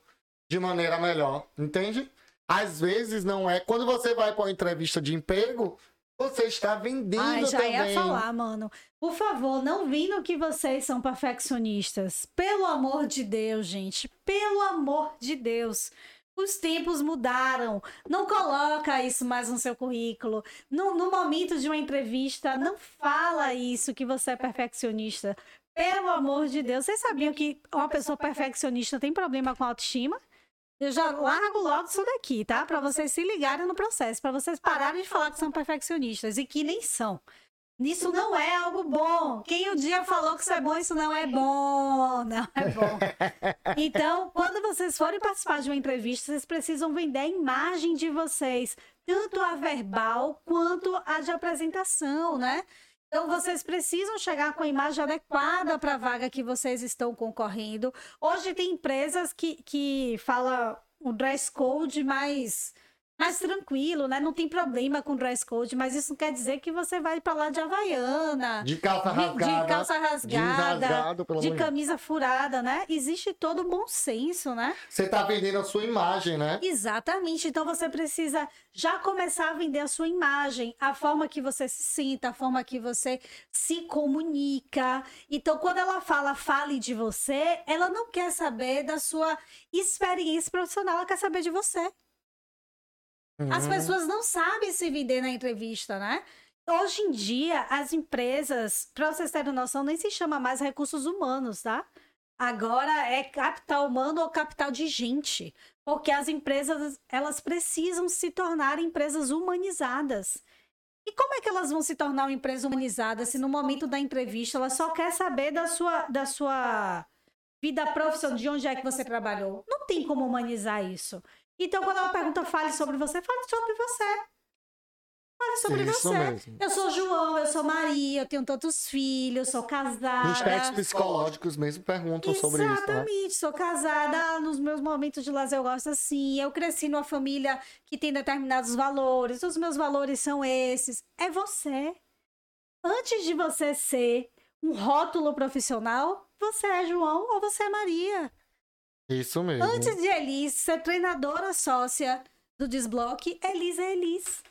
de maneira melhor, entende? Às vezes não é. Quando você vai para uma entrevista de emprego, você está vendendo Ai, já também. ia falar, mano. Por favor, não vindo que vocês são perfeccionistas. Pelo amor de Deus, gente. Pelo amor de Deus. Os tempos mudaram. Não coloca isso mais no seu currículo. No, no momento de uma entrevista, não fala isso que você é perfeccionista. Pelo amor de Deus. Vocês sabiam que uma pessoa perfeccionista tem problema com autoestima? Eu já largo logo isso daqui, tá? Pra vocês se ligarem no processo, pra vocês pararem de falar que são perfeccionistas e que nem são. Isso não é algo bom. Quem um dia falou que isso é bom, isso não é bom. *laughs* Não é bom. Então, quando vocês forem participar de uma entrevista, vocês precisam vender a imagem de vocês, tanto a verbal quanto a de apresentação, né? Então, vocês precisam chegar com a imagem adequada para a vaga que vocês estão concorrendo. Hoje tem empresas que, que falam o dress code mais, mais tranquilo, né? Não tem problema com dress code, mas isso não quer dizer que você vai para lá de Havaiana, De calça rasgada. de calça rasgada, rasgado, de camisa furada, né? Existe todo o bom senso, né? Você tá vendendo a sua imagem, né? Exatamente. Então você precisa já começar a vender a sua imagem, a forma que você se sinta, a forma que você se comunica. Então, quando ela fala fale de você, ela não quer saber da sua experiência profissional, ela quer saber de você. As Uhum. pessoas não sabem se vender na entrevista, né? Hoje em dia, as empresas, para vocês terem noção, nem se chama mais recursos humanos, tá? Agora é capital humano ou capital de gente. Porque as empresas, elas precisam se tornar empresas humanizadas. E como é que elas vão se tornar uma empresa humanizada se no momento da entrevista ela só quer saber da sua, da sua vida profissional, de onde é que você trabalhou? Não tem como humanizar isso. Então, quando ela pergunta, fale sobre você, fale sobre você. Fale sobre Isso você. mesmo. Eu sou João, eu sou Maria, eu tenho tantos filhos, sou casada. Nos testes psicológicos mesmo perguntam sobre isso, né? Exatamente, sou casada, nos meus momentos de lazer eu gosto assim, eu cresci numa família que tem determinados valores, os meus valores são esses. É você. Antes de você ser um rótulo profissional, você é João ou você é Maria. Isso mesmo. Antes de Elis ser treinadora sócia do Desbloque, Elis é Elis.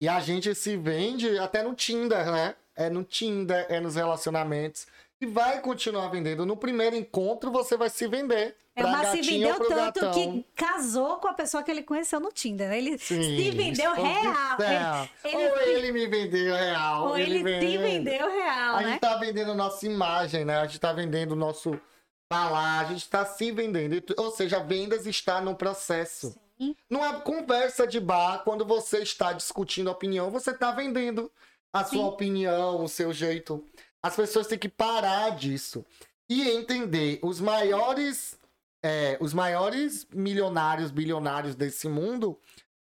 E a gente se vende até no Tinder, né? É no Tinder, é nos relacionamentos. E vai continuar vendendo. No primeiro encontro, você vai se vender. É, mas se vendeu tanto gatão. que casou com a pessoa que ele conheceu no Tinder. né? Ele Sim, se vendeu real. é. Ele- ele ou ele me vendeu real. Ou ele, se vendeu real, A né? gente tá vendendo nossa imagem, né? A gente tá vendendo o falar, a gente tá se vendendo. Ou seja, vendas está no processo. Sim. Numa conversa de bar, quando você está discutindo opinião, você tá vendendo a sua Sim. opinião, o seu jeito. As pessoas têm que parar disso e entender os maiores, é, os maiores milionários, bilionários desse mundo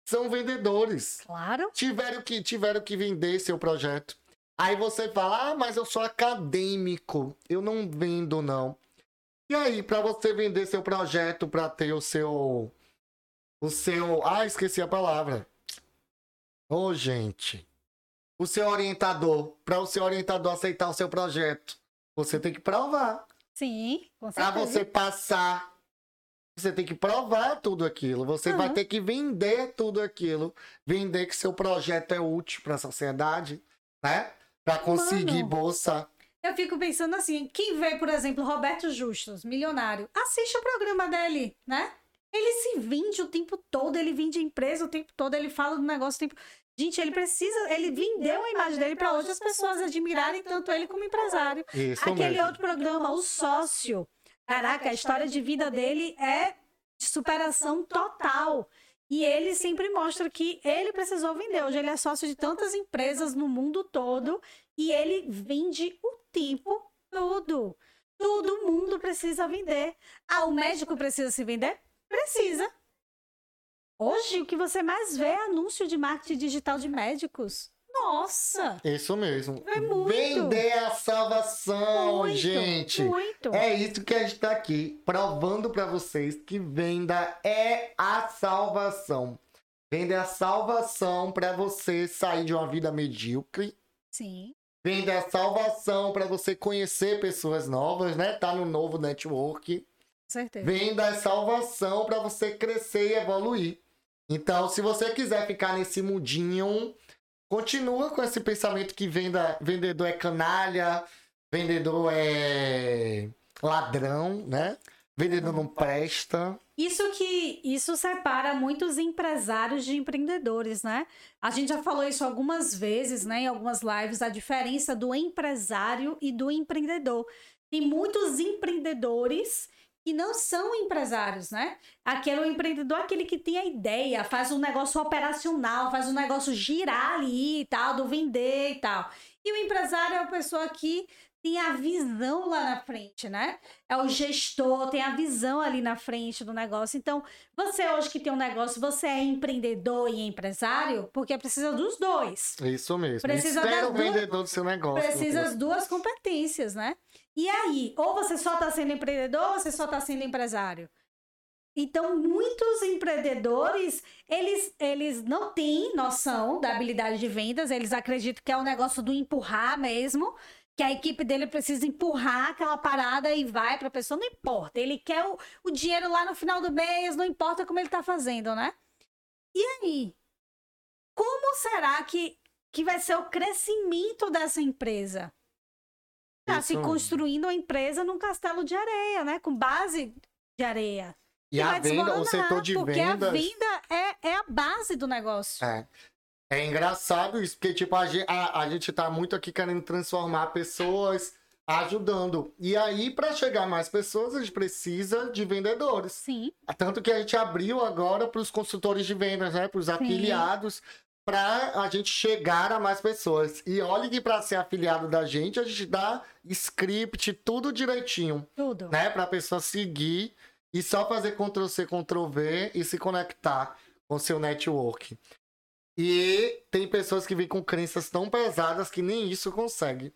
são vendedores Claro. tiveram que, tiveram que vender seu projeto. Aí você fala, ah, mas eu sou acadêmico, eu não vendo não. E aí, para você vender seu projeto, para ter o seu, o seu, ah, esqueci a palavra. Ô, gente, o seu orientador, para o seu orientador aceitar o seu projeto, você tem que provar. Sim, com Pra certeza. você passar, você tem que provar tudo aquilo. Você vai Aham. ter que vender tudo aquilo. Vender que seu projeto é útil para a sociedade, né? Para conseguir Mano. bolsa. Eu fico pensando assim, quem vê, por exemplo, Roberto Justus, milionário, assiste o programa dele, né? Ele se vende o tempo todo, ele vende a empresa o tempo todo, ele fala do negócio o tempo. Gente, ele precisa, ele vendeu a imagem dele para outras pessoas admirarem tanto ele como empresário. Isso Aquele mesmo. outro programa, O Sócio. Caraca, a história de vida dele é de superação total. E ele sempre mostra que ele precisou vender. Hoje ele é sócio de tantas empresas no mundo todo e ele vende o tempo todo. Todo mundo precisa vender. Ah, o médico precisa se vender? Precisa. Hoje, o que você mais vê é anúncio de marketing digital de médicos. Nossa! Isso mesmo. É muito. Vender a salvação, Muito, gente. Muito. É isso que a gente tá aqui provando para vocês que venda é a salvação. Venda é a salvação para você sair de uma vida medíocre Sim. Vende a salvação para você conhecer pessoas novas, né? Tá no novo network. Certeza. Venda a salvação para você crescer e evoluir. Então, se você quiser ficar nesse mundinho, continua com esse pensamento que venda, vendedor é canalha, vendedor é ladrão, né? Vendedor não presta. Isso que isso separa muitos empresários de empreendedores, né? A gente já falou isso algumas vezes, né, em algumas lives, a diferença do empresário e do empreendedor. Tem muitos empreendedores que não são empresários, né? Aquele empreendedor aquele que tem a ideia, faz um negócio operacional, faz um negócio girar ali e tal, do vender e tal. E o empresário é a pessoa que tem a visão lá na frente, né? É o gestor, tem a visão ali na frente do negócio. Então, você hoje que tem um negócio, você é empreendedor e empresário, porque precisa dos dois. Isso mesmo. Precisa Espera das o duas- vendedor do seu negócio. Precisa das duas competências, né? E aí, ou você só está sendo empreendedor, ou você só está sendo empresário. Então, muitos empreendedores, eles, eles não têm noção da habilidade de vendas, eles acreditam que é o negócio do empurrar mesmo, que a equipe dele precisa empurrar aquela parada e vai para a pessoa, não importa. Ele quer o, o dinheiro lá no final do mês, não importa como ele está fazendo, né? E aí? Como será que, que vai ser o crescimento dessa empresa? Está se mesmo. construindo uma empresa num castelo de areia, né? Com base de areia. E que a vai venda, o desmoronar, setor de porque vendas. a venda é, é a base do negócio. É. É engraçado isso, porque, tipo, a gente, a, a gente tá muito aqui querendo transformar pessoas ajudando. E aí, para chegar mais pessoas, a gente precisa de vendedores. Sim. Tanto que a gente abriu agora para os consultores de vendas, né? Para os afiliados, para a gente chegar a mais pessoas. E olha que para ser afiliado da gente, a gente dá script, tudo direitinho, Tudo. né? Para a pessoa seguir e só fazer Ctrl C, Ctrl V e se conectar com o seu network. E tem pessoas que vêm com crenças tão pesadas que nem isso consegue.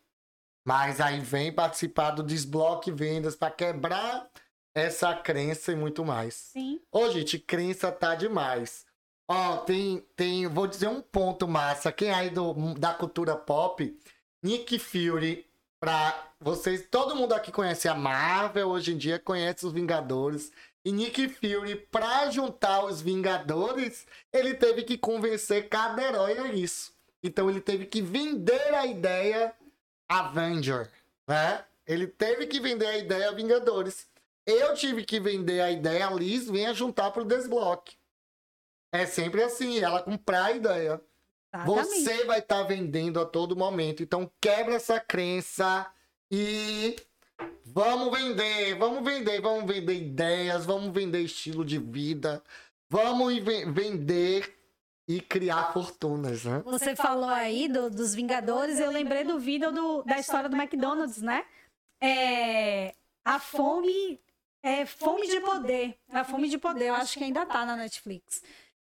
Mas aí vem participar do desbloque vendas para quebrar essa crença e muito mais. Sim. Ô, gente, crença tá demais. Ó, tem, tem, vou dizer um ponto massa. Quem é aí do, da cultura pop, Nick Fury, pra vocês, todo mundo aqui conhece a Marvel, hoje em dia conhece os Vingadores. E Nick Fury, pra juntar os Vingadores, ele teve que convencer cada herói a isso. Então ele teve que vender a ideia Avenger, né? Ele teve que vender a ideia Vingadores. Eu tive que vender a ideia Liz, venha juntar pro desbloque. É sempre assim, ela comprar a ideia. Exatamente. Você vai estar vendendo a todo momento. Então quebra essa crença e vamos vender, vamos vender, vamos vender ideias, vamos vender estilo de vida, vamos ve- vender e criar fortunas, né? Você falou aí do- dos Vingadores, eu lembrei do vídeo do- da história do McDonald's, né? É, a fome, é fome de poder. A fome de poder, eu acho que ainda tá na Netflix.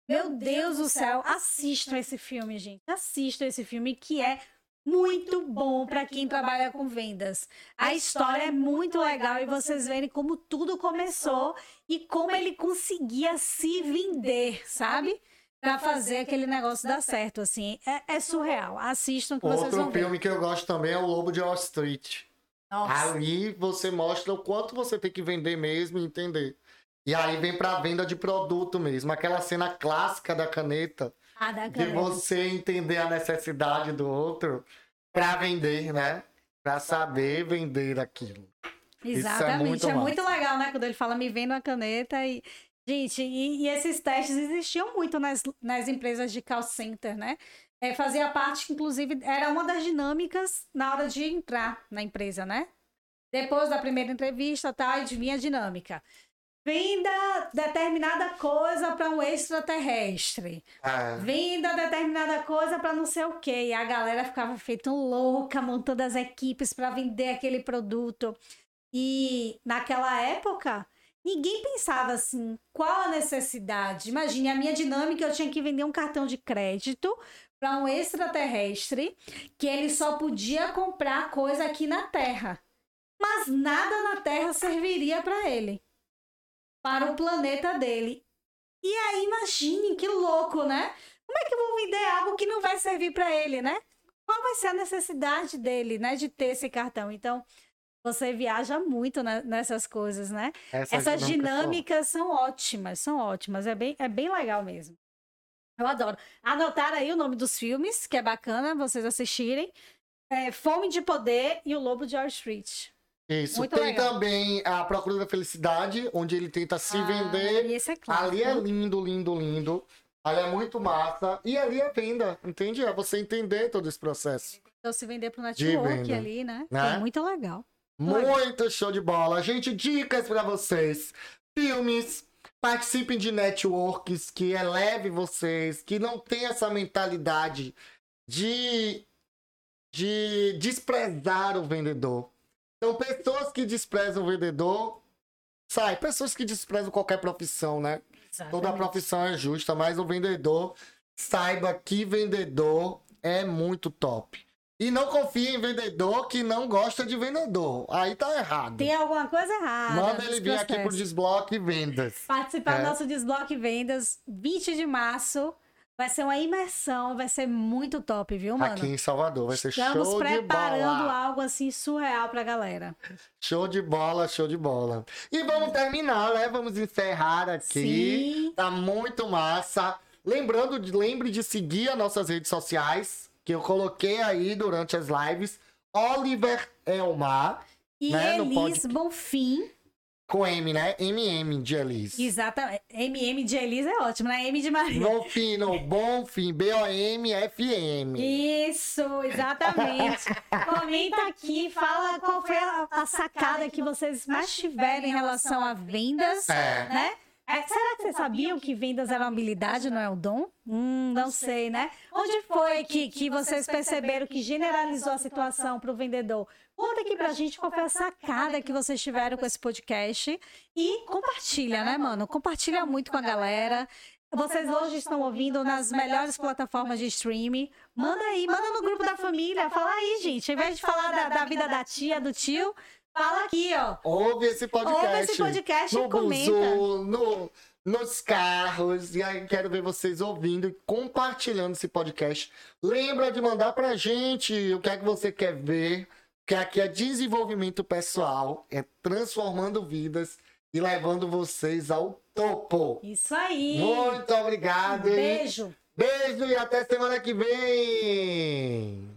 Meu Deus do céu, assistam esse filme, gente. Assistam esse filme que é muito bom para quem trabalha com vendas. A história é muito legal e vocês verem como tudo começou e como ele conseguia se vender, sabe? Pra fazer aquele negócio dar certo, assim. É, é surreal. Assistam que vocês Outro vão ver. filme que eu gosto também é o Lobo de Wall Street. Nossa, Ali você mostra o quanto você tem que vender mesmo e entender. E aí vem pra venda de produto mesmo. Aquela cena clássica da caneta. A da De você entender a necessidade do outro pra vender, né? Pra saber vender aquilo. Isso é Exatamente. muito é muito, legal, né? Quando ele fala me vendo a caneta e. Gente, e, e esses testes existiam muito nas, nas empresas de call center, né? É, fazia parte, inclusive, era uma das dinâmicas na hora de entrar na empresa, né? Depois da primeira entrevista, tá, adivinha a dinâmica. Venda determinada coisa para um extraterrestre. É. Venda determinada coisa para não sei o quê. E a galera ficava feito louca, montando as equipes para vender aquele produto. E naquela época, ninguém pensava assim, qual a necessidade? Imagine, a minha dinâmica, eu tinha que vender um cartão de crédito para um extraterrestre que ele só podia comprar coisa aqui na Terra. Mas nada na Terra serviria para ele. Para o planeta dele. E aí, imagine, que louco, né? Como é que eu vou vender algo que não vai servir para ele, né? Qual vai ser a necessidade dele, né, de ter esse cartão? Então, você viaja muito ne- nessas coisas, né? Essas dinâmicas dinâmicas são ótimas, são ótimas. É bem, é bem legal mesmo. Eu adoro. Anotaram aí o nome dos filmes, que é bacana vocês assistirem. É Fome de Poder e O Lobo de Wall Street. Isso. Muito Tem legal. também a Procura da Felicidade, onde ele tenta se Ah, vender. Esse é claro. Ali é lindo, lindo, lindo. Ali é muito massa. E ali é venda, entende? É você entender todo esse processo. Então, se vender pro network ali, né? né? É muito legal. Muito show de bola. Gente, dicas pra vocês. Filmes. Participem de networks que eleve vocês, que não tem essa mentalidade de, de desprezar o vendedor. Então, pessoas que desprezam o vendedor, sai. Pessoas que desprezam qualquer profissão, né? Toda Exatamente. profissão é justa, mas o vendedor, saiba que vendedor é muito top. E não confie em vendedor que não gosta de vendedor. Aí tá errado. Tem alguma coisa errada. Manda ele vir aqui pro. Desbloque Vendas. Participar É. do nosso Desbloque Vendas, 20 de março. Vai ser uma imersão, vai ser muito top, viu, mano? Aqui em Salvador. Vai ser Estamos show de preparando bola. algo assim surreal pra galera. Show de bola, show de bola. E vamos terminar, né? Vamos encerrar aqui. Sim. Tá muito massa. Lembrando, de- lembre de seguir as nossas redes sociais, que eu coloquei aí durante as lives. Oliver Elmar. E Né, Elis. Bonfim. Com M, né? MM de Elis. Exatamente. MM de Elis é ótimo, né? M de Maria. No fim, no bom fim. B-O-M-F-M. Isso, exatamente. *laughs* Comenta aqui, fala qual foi a, a sacada que vocês mais tiveram em relação a vendas, É. né? É, será que vocês sabiam que vendas era uma habilidade, não é um dom? Hum, não sei, né? Onde foi que, que vocês perceberam que generalizou a situação para o vendedor? Conta aqui pra gente qual foi a sacada que vocês tiveram com esse podcast. E compartilha, né, mano? Compartilha muito com a galera. Vocês hoje estão ouvindo nas melhores plataformas de streaming. Manda aí, manda no grupo da família. Fala aí, gente. Ao invés de falar da, da vida da tia, do tio, fala aqui, ó. Ouve esse podcast. Ouve esse podcast e no comenta. buzu, no, nos carros. E aí quero ver vocês ouvindo e compartilhando esse podcast. Lembra de mandar pra gente o que é que você quer ver. Que aqui é desenvolvimento pessoal, é transformando vidas e levando vocês ao topo. Isso aí. Muito obrigado. hein? Beijo. Beijo e até semana que vem.